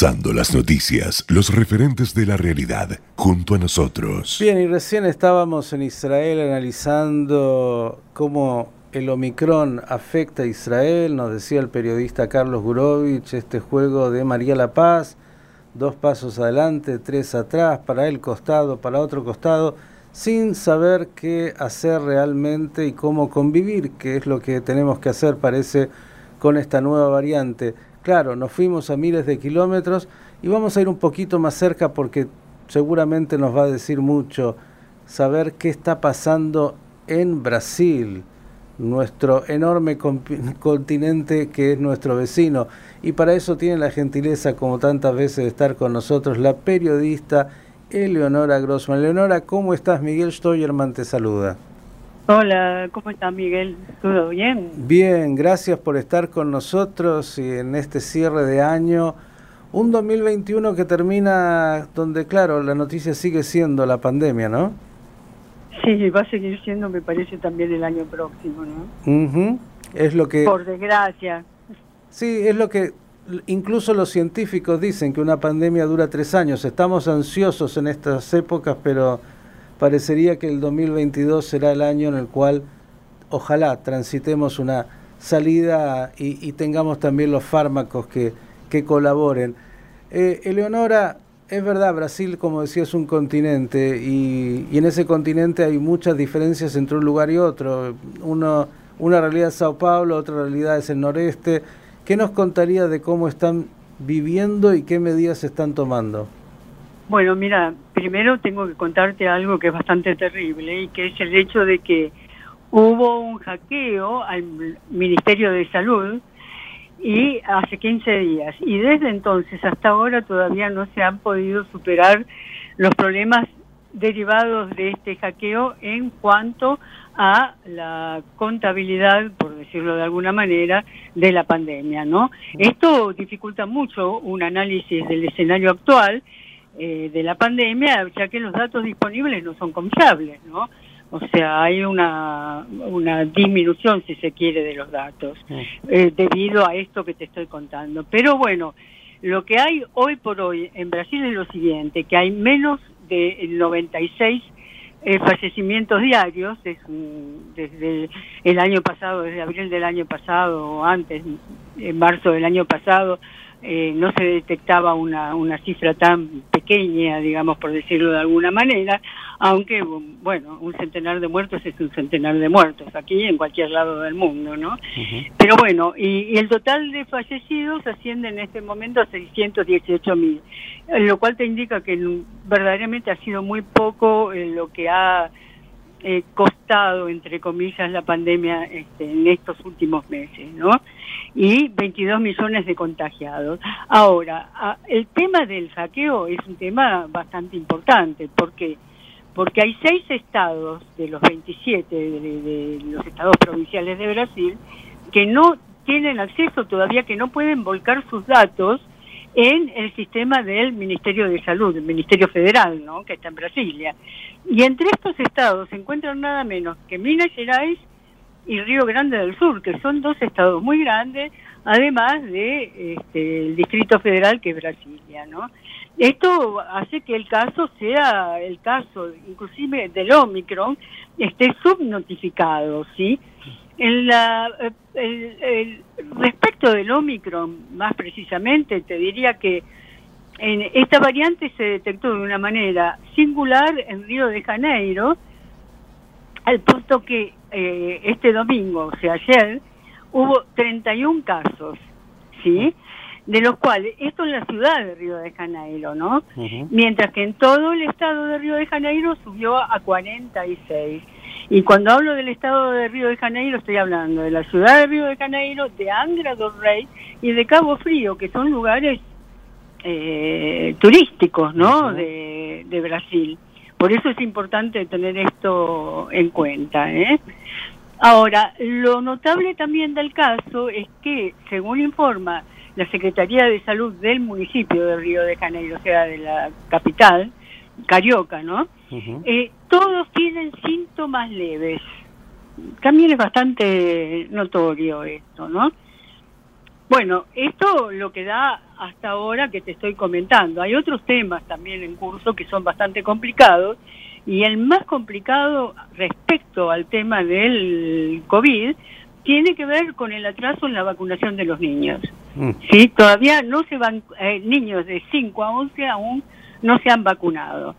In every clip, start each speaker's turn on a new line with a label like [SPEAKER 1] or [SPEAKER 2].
[SPEAKER 1] Las noticias, los referentes de la realidad, junto a nosotros.
[SPEAKER 2] Bien, y recién estábamos en Israel analizando cómo el Omicron afecta a Israel, nos decía el periodista Carlos Gurovich, este juego de María La Paz, dos pasos adelante, tres atrás, para el costado, para otro costado, sin saber qué hacer realmente y cómo convivir, que es lo que tenemos que hacer, parece, con esta nueva variante. Claro, nos fuimos a miles de kilómetros y vamos a ir un poquito más cerca porque seguramente nos va a decir mucho saber qué está pasando en Brasil, nuestro enorme continente que es nuestro vecino. Y para eso tiene la gentileza, como tantas veces, de estar con nosotros la periodista Eleonora Grossman. Eleonora, ¿cómo estás? Miguel Stoyerman te saluda.
[SPEAKER 3] Hola, ¿cómo estás Miguel? ¿Todo bien?
[SPEAKER 2] Bien, gracias por estar con nosotros y en este cierre de año. Un 2021 que termina donde, claro, la noticia sigue siendo la pandemia, ¿no?
[SPEAKER 3] Sí, va a seguir siendo, me parece, también el año próximo, ¿no?
[SPEAKER 2] Es lo que...
[SPEAKER 3] Por desgracia.
[SPEAKER 2] Sí, es lo que incluso los científicos dicen que una pandemia dura tres años. Estamos ansiosos en estas épocas, pero parecería que el 2022 será el año en el cual ojalá transitemos una salida y, tengamos también los fármacos que, que colaboren. Eh, Eleonora, es verdad, Brasil, como decía, es un continente y, y, en ese continente hay muchas diferencias entre un lugar y otro. Uno, una realidad es Sao Paulo, otra realidad es el noreste. ¿Qué nos contaría de cómo están viviendo y qué medidas están tomando?
[SPEAKER 3] Bueno, mira, primero tengo que contarte algo que es bastante terrible y que es el hecho de que hubo un hackeo al Ministerio de Salud y hace 15 días y desde entonces hasta ahora todavía no se han podido superar los problemas derivados de este hackeo en cuanto a la contabilidad, por decirlo de alguna manera, de la pandemia, ¿no? Esto dificulta mucho un análisis del escenario actual eh, de la pandemia, ya que los datos disponibles no son confiables, ¿no? O sea, hay una, una disminución, si se quiere, de los datos eh, debido a esto que te estoy contando. Pero bueno, lo que hay hoy por hoy en Brasil es lo siguiente, que hay menos de 96 eh, fallecimientos diarios desde el año pasado, desde abril del año pasado o antes, en marzo del año pasado, eh, no se detectaba una, una cifra tan pequeña, digamos, por decirlo de alguna manera, aunque, bueno, un centenar de muertos es un centenar de muertos, aquí en cualquier lado del mundo, ¿no? Pero bueno, y, el total de fallecidos asciende en este momento a 618 mil, lo cual te indica que verdaderamente ha sido muy poco eh, lo que ha eh, costado, entre comillas, la pandemia este, en estos últimos meses, ¿no? Y 22 millones de contagiados. Ahora, el tema del saqueo es un tema bastante importante, porque porque hay seis estados de los 27 de, los estados provinciales de Brasil que no tienen acceso todavía, que no pueden volcar sus datos en el sistema del Ministerio de Salud, el Ministerio Federal, ¿no? que está en Brasilia. Y entre estos estados se encuentran nada menos que Minas Gerais y Río Grande del Sur, que son dos estados muy grandes, además de este, Distrito Federal, que es Brasilia, ¿no? Esto hace que el caso sea, el caso inclusive del Omicron, esté subnotificado, ¿sí? En la, el, respecto del Omicron, más precisamente, te diría que en esta variante se detectó de una manera singular en Río de Janeiro, al punto que eh, este domingo, o sea, ayer, hubo 31 casos, ¿sí? De los cuales, esto en la ciudad de Río de Janeiro, ¿no? Mientras que en todo el estado de Río de Janeiro subió a 46. Y cuando hablo del estado de Río de Janeiro, estoy hablando de la ciudad de Río de Janeiro, de Angra do Rey y de Cabo Frío, que son lugares eh, turísticos, ¿no? de, de, Brasil. Por eso es importante tener esto en cuenta, ¿eh? Ahora, lo notable también del caso es que, según informa la Secretaría de Salud del municipio de Río de Janeiro, o sea, de la capital, Carioca, ¿no? eh, todos tienen síntomas leves. También es bastante notorio esto, ¿no? Bueno, esto lo que da hasta ahora que te estoy comentando. Hay otros temas también en curso que son bastante complicados y el más complicado respecto al tema del COVID tiene que ver con el atraso en la vacunación de los niños. Mm. Sí, todavía no se van, eh, niños de 5 a 11 aún no se han vacunado.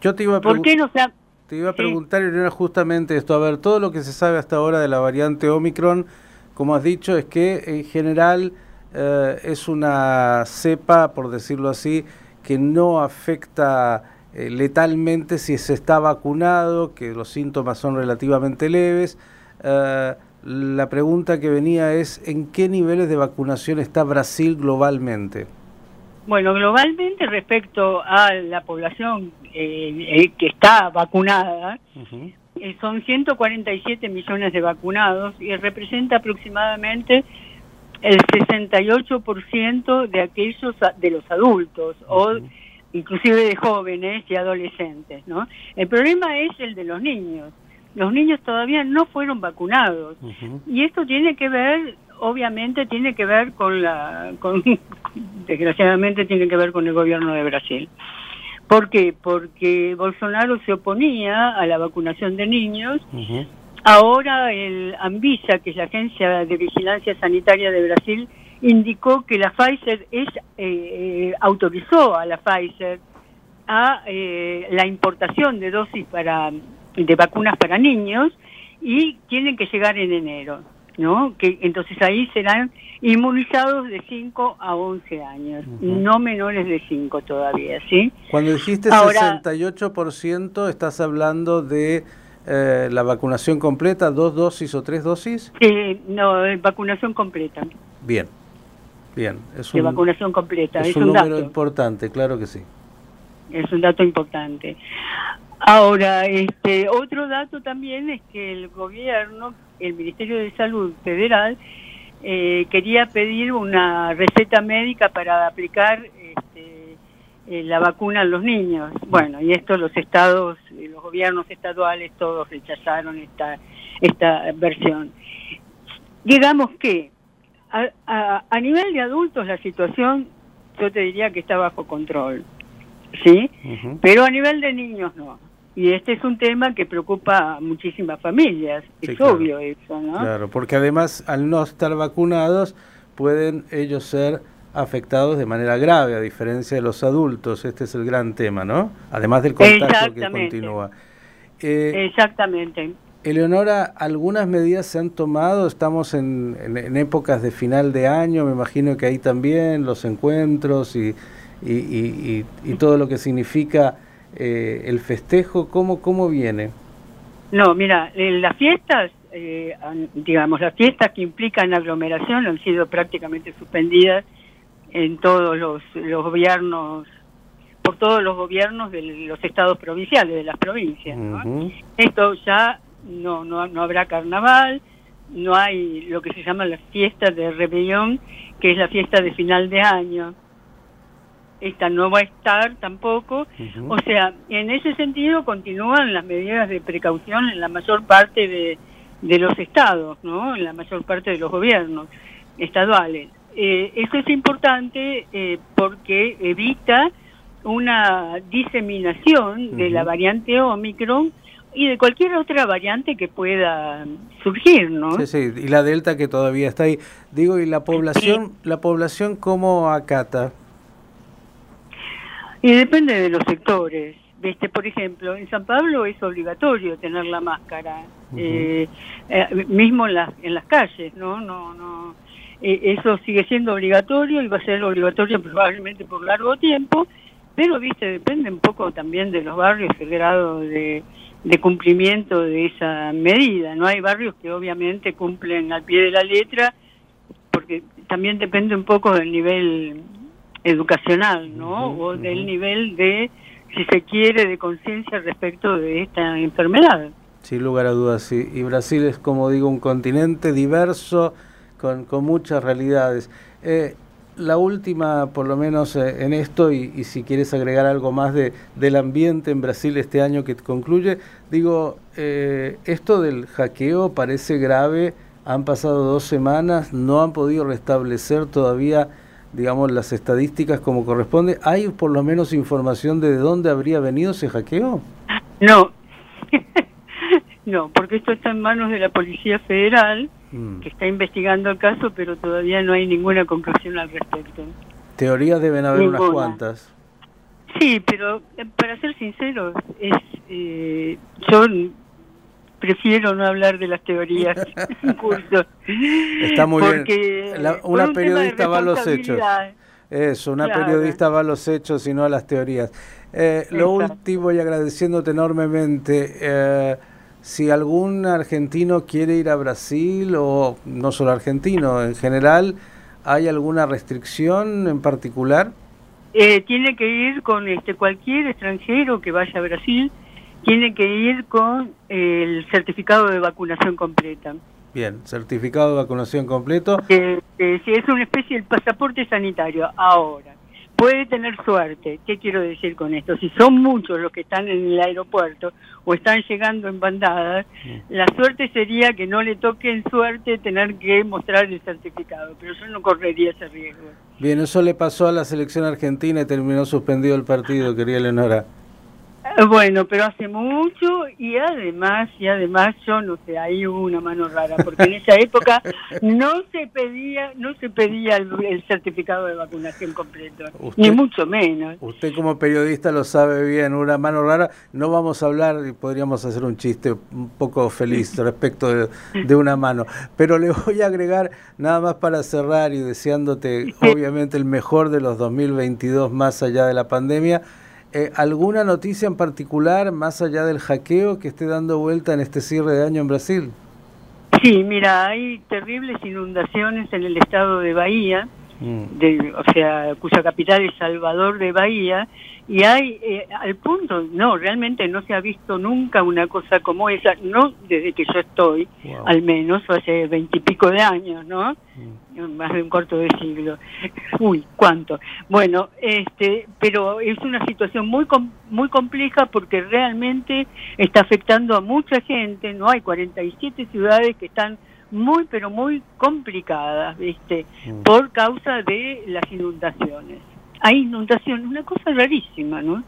[SPEAKER 2] Yo te iba a ¿Por qué no se Te iba a preguntar, era justamente esto. A ver, todo lo que se sabe hasta ahora de la variante Omicron, como has dicho, es que en general eh, es una cepa, por decirlo así, que no afecta eh, letalmente si se está vacunado, que los síntomas son relativamente leves. Eh, la pregunta que venía es, ¿en qué niveles de vacunación está Brasil globalmente?
[SPEAKER 3] Bueno, globalmente respecto a la población eh, que está vacunada, son 147 millones de vacunados y representa aproximadamente el 68% de aquellos de los adultos o inclusive de jóvenes y adolescentes, ¿no? El problema es el de los niños. Los niños todavía no fueron vacunados y esto tiene que ver, obviamente, tiene que ver con la, con, desgraciadamente, tiene que ver con el gobierno de Brasil. ¿Por qué? Porque Bolsonaro se oponía a la vacunación de niños. Ahora el Anvisa, que es la Agencia de Vigilancia Sanitaria de Brasil, indicó que la Pfizer es, eh, eh, autorizó a la Pfizer a eh, la importación de dosis para de vacunas para niños y tienen que llegar en enero, ¿no? Que entonces ahí serán inmunizados de 5 a 11 años, no menores de 5 todavía, ¿sí?
[SPEAKER 2] Cuando dijiste 68%, ¿estás hablando de la vacunación completa, dos dosis o tres dosis?
[SPEAKER 3] Sí, no, vacunación completa.
[SPEAKER 2] Bien. Bien,
[SPEAKER 3] es de vacunación completa.
[SPEAKER 2] Es, un, número importante, claro que sí.
[SPEAKER 3] Es un dato importante. Ahora, este otro dato también es que el gobierno, el Ministerio de Salud Federal, eh, quería pedir una receta médica para aplicar este, eh, la vacuna a los niños. Bueno, y esto los estados, los gobiernos estaduales todos rechazaron esta, esta versión. Digamos que a, a, nivel de adultos la situación yo te diría que está bajo control, ¿sí? Pero a nivel de niños no. Y este es un tema que preocupa a muchísimas familias, es obvio eso, ¿no?
[SPEAKER 2] Claro, porque además al no estar vacunados pueden ellos ser afectados de manera grave, a diferencia de los adultos. Este es el gran tema, ¿no? Además del contagio que continúa.
[SPEAKER 3] Eh, Exactamente.
[SPEAKER 2] Eleonora, algunas medidas se han tomado, estamos en, épocas de final de año, me imagino que ahí también los encuentros y, y, todo lo que significa eh, el festejo, ¿cómo, ¿cómo viene?
[SPEAKER 3] No, mira, las fiestas, eh, digamos, las fiestas que implican aglomeración han sido prácticamente suspendidas en todos los, los gobiernos por todos los gobiernos de los estados provinciales, de las provincias. Esto ya no, no, no habrá carnaval, no hay lo que se llama la fiesta de rebelión, que es la fiesta de final de año. Esta no va a estar tampoco. O sea, en ese sentido continúan las medidas de precaución en la mayor parte de, de los estados, ¿no? En la mayor parte de los gobiernos estaduales. Eh, eso es importante eh, porque evita una diseminación de la variante Omicron y de cualquier otra variante que pueda surgir, ¿no?
[SPEAKER 2] Sí, sí, y la delta que todavía está ahí. Digo, ¿y la población, la población cómo acata?
[SPEAKER 3] Y depende de los sectores. ¿Viste? Por ejemplo, en San Pablo es obligatorio tener la máscara, eh, eh, mismo en, las en las calles, ¿no? no, no eh, Eso sigue siendo obligatorio y va a ser obligatorio probablemente por largo tiempo, pero, ¿viste? Depende un poco también de los barrios, el grado de de cumplimiento de esa medida. No hay barrios que obviamente cumplen al pie de la letra, porque también depende un poco del nivel educacional, ¿no? o del nivel de, si se quiere, de conciencia respecto de esta enfermedad.
[SPEAKER 2] Sin lugar a dudas, sí. Y Brasil es, como digo, un continente diverso, con, con muchas realidades. Eh, la última, por lo menos eh, en esto, y, si quieres agregar algo más de, del ambiente en Brasil este año que concluye, digo, eh, esto del hackeo parece grave Han pasado dos semanas, no han podido restablecer todavía, digamos, las estadísticas como corresponde. ¿Hay por lo menos información de dónde habría venido ese hackeo?
[SPEAKER 3] No, no, porque esto está en manos de la Policía Federal, mm. que está investigando el caso, pero todavía no hay ninguna conclusión al respecto.
[SPEAKER 2] Teorías deben haber unas cuantas.
[SPEAKER 3] Sí, pero eh, para ser sinceros, es, eh, yo prefiero no hablar de las teorías en curso.
[SPEAKER 2] Está muy bien. una periodista va a los hechos. Eso, una periodista va a los hechos y no a las teorías. Eh, lo último y agradeciéndote enormemente, eh, si algún argentino quiere ir a Brasil o no solo argentino, en general, ¿hay alguna restricción en particular?
[SPEAKER 3] Eh, tiene que ir con este cualquier extranjero que vaya a Brasil, tiene que ir con el certificado de vacunación completa.
[SPEAKER 2] Bien, certificado de vacunación completo.
[SPEAKER 3] Eh, eh, es una especie de pasaporte sanitario. Ahora, puede tener suerte. ¿Qué quiero decir con esto? Si son muchos los que están en el aeropuerto o están llegando en bandadas, mm. la suerte sería que no le toque en suerte tener que mostrar el certificado, pero yo no correría ese riesgo.
[SPEAKER 2] Bien, eso le pasó a la selección argentina y terminó suspendido el partido, quería Leonora.
[SPEAKER 3] Bueno, pero hace mucho y además, y además yo no sé, ahí hubo una mano rara, porque en esa época no se pedía, no se pedía el, certificado de vacunación completo, ni mucho menos.
[SPEAKER 2] Usted como periodista lo sabe bien, una mano rara, no vamos a hablar y podríamos hacer un chiste un poco feliz respecto de, de una mano, pero le voy a agregar nada más para cerrar y deseándote obviamente el mejor de los 2022 más allá de la pandemia eh, ¿Alguna noticia en particular, más allá del hackeo, que esté dando vuelta en este cierre de año en Brasil?
[SPEAKER 3] Sí, mira, hay terribles inundaciones en el estado de Bahía. De, o sea, cuya capital es Salvador de Bahía, y hay, eh, al punto, no, realmente no se ha visto nunca una cosa como esa, no desde que yo estoy, al menos, hace veintipico de años, ¿no? Mm. Más de un cuarto de siglo. Uy, ¿cuánto? Bueno, este, pero es una situación muy muy compleja porque realmente está afectando a mucha gente, ¿no? Hay 47 ciudades que están muy, pero muy complicadas, ¿viste? Mm. Por causa de las inundaciones hay inundación, una cosa rarísima, ¿no?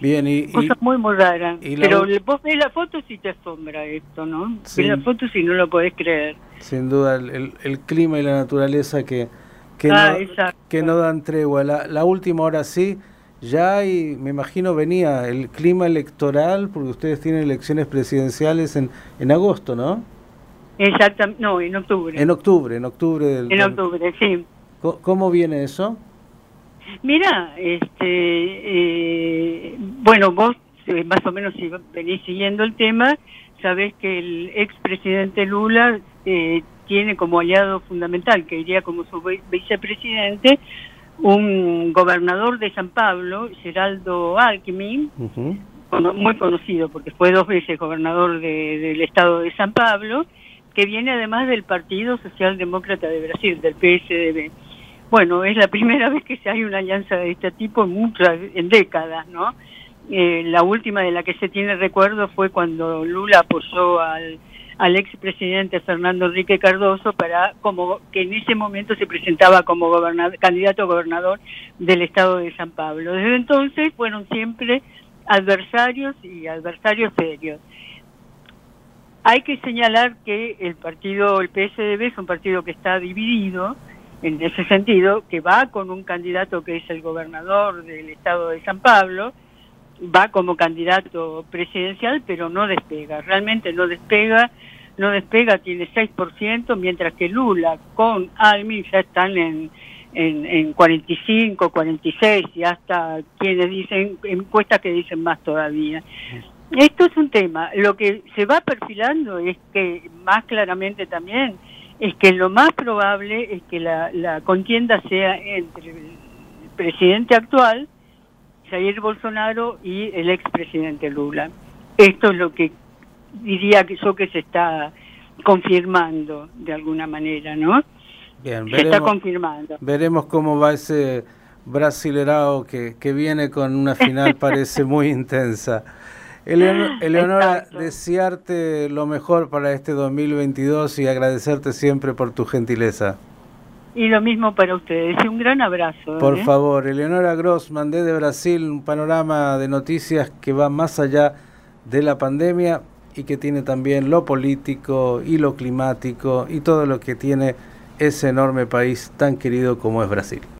[SPEAKER 2] Bien, y...
[SPEAKER 3] Cosa muy, muy rara. Pero vos ves la foto si te asombra esto, ¿no? Ves la foto si no lo podés creer.
[SPEAKER 2] Sin duda, el, el, clima y la naturaleza que, que, ah, no, que no dan tregua. La, la última hora sí, ya y me imagino venía el clima electoral, porque ustedes tienen elecciones presidenciales en, en agosto, ¿no?
[SPEAKER 3] Exactamente, no, en octubre.
[SPEAKER 2] En octubre, en octubre del...
[SPEAKER 3] En octubre, sí.
[SPEAKER 2] ¿Cómo viene eso?
[SPEAKER 3] Mira, este, eh, bueno, vos eh, más o menos si venís siguiendo el tema, sabés que el expresidente Lula eh, tiene como aliado fundamental, que iría como su vicepresidente, un gobernador de San Pablo, Geraldo Alckmin, muy conocido porque fue dos veces gobernador del estado de San Pablo, que viene además del Partido Socialdemócrata de Brasil, del PSDB. Bueno, es la primera vez que se hay una alianza de este tipo en muchas, en décadas, ¿no? Eh, la última de la que se tiene recuerdo fue cuando Lula apoyó al, al expresidente Fernando Enrique Cardoso para como que en ese momento se presentaba como candidato a gobernador del estado de San Pablo. Desde entonces fueron siempre adversarios y adversarios serios. Hay que señalar que el partido, el PSDB es un partido que está dividido, en ese sentido, que va con un candidato que es el gobernador del estado de San Pablo, va como candidato presidencial, pero no despega, realmente no despega, no despega, tiene 6%, mientras que Lula con Almi ya están en, en, en 45, 46 y hasta quienes dicen, encuestas que dicen más todavía. Esto es un tema. Lo que se va perfilando es que más claramente también es que lo más probable es que la, contienda sea entre el presidente actual, Jair Bolsonaro, y el expresidente Lula. Esto es lo que diría que yo que se está confirmando de alguna manera, ¿no?
[SPEAKER 2] Bien, se está confirmando. Veremos cómo va ese brasilerao que, que viene con una final parece muy intensa. Eleonora, desearte lo mejor para este 2022 y agradecerte siempre por tu gentileza.
[SPEAKER 3] Y lo mismo para ustedes. Y un gran abrazo.
[SPEAKER 2] Por ¿eh? favor, Eleonora Grossman desde Brasil, un panorama de noticias que va más allá de la pandemia y que tiene también lo político y lo climático y todo lo que tiene ese enorme país tan querido como es Brasil.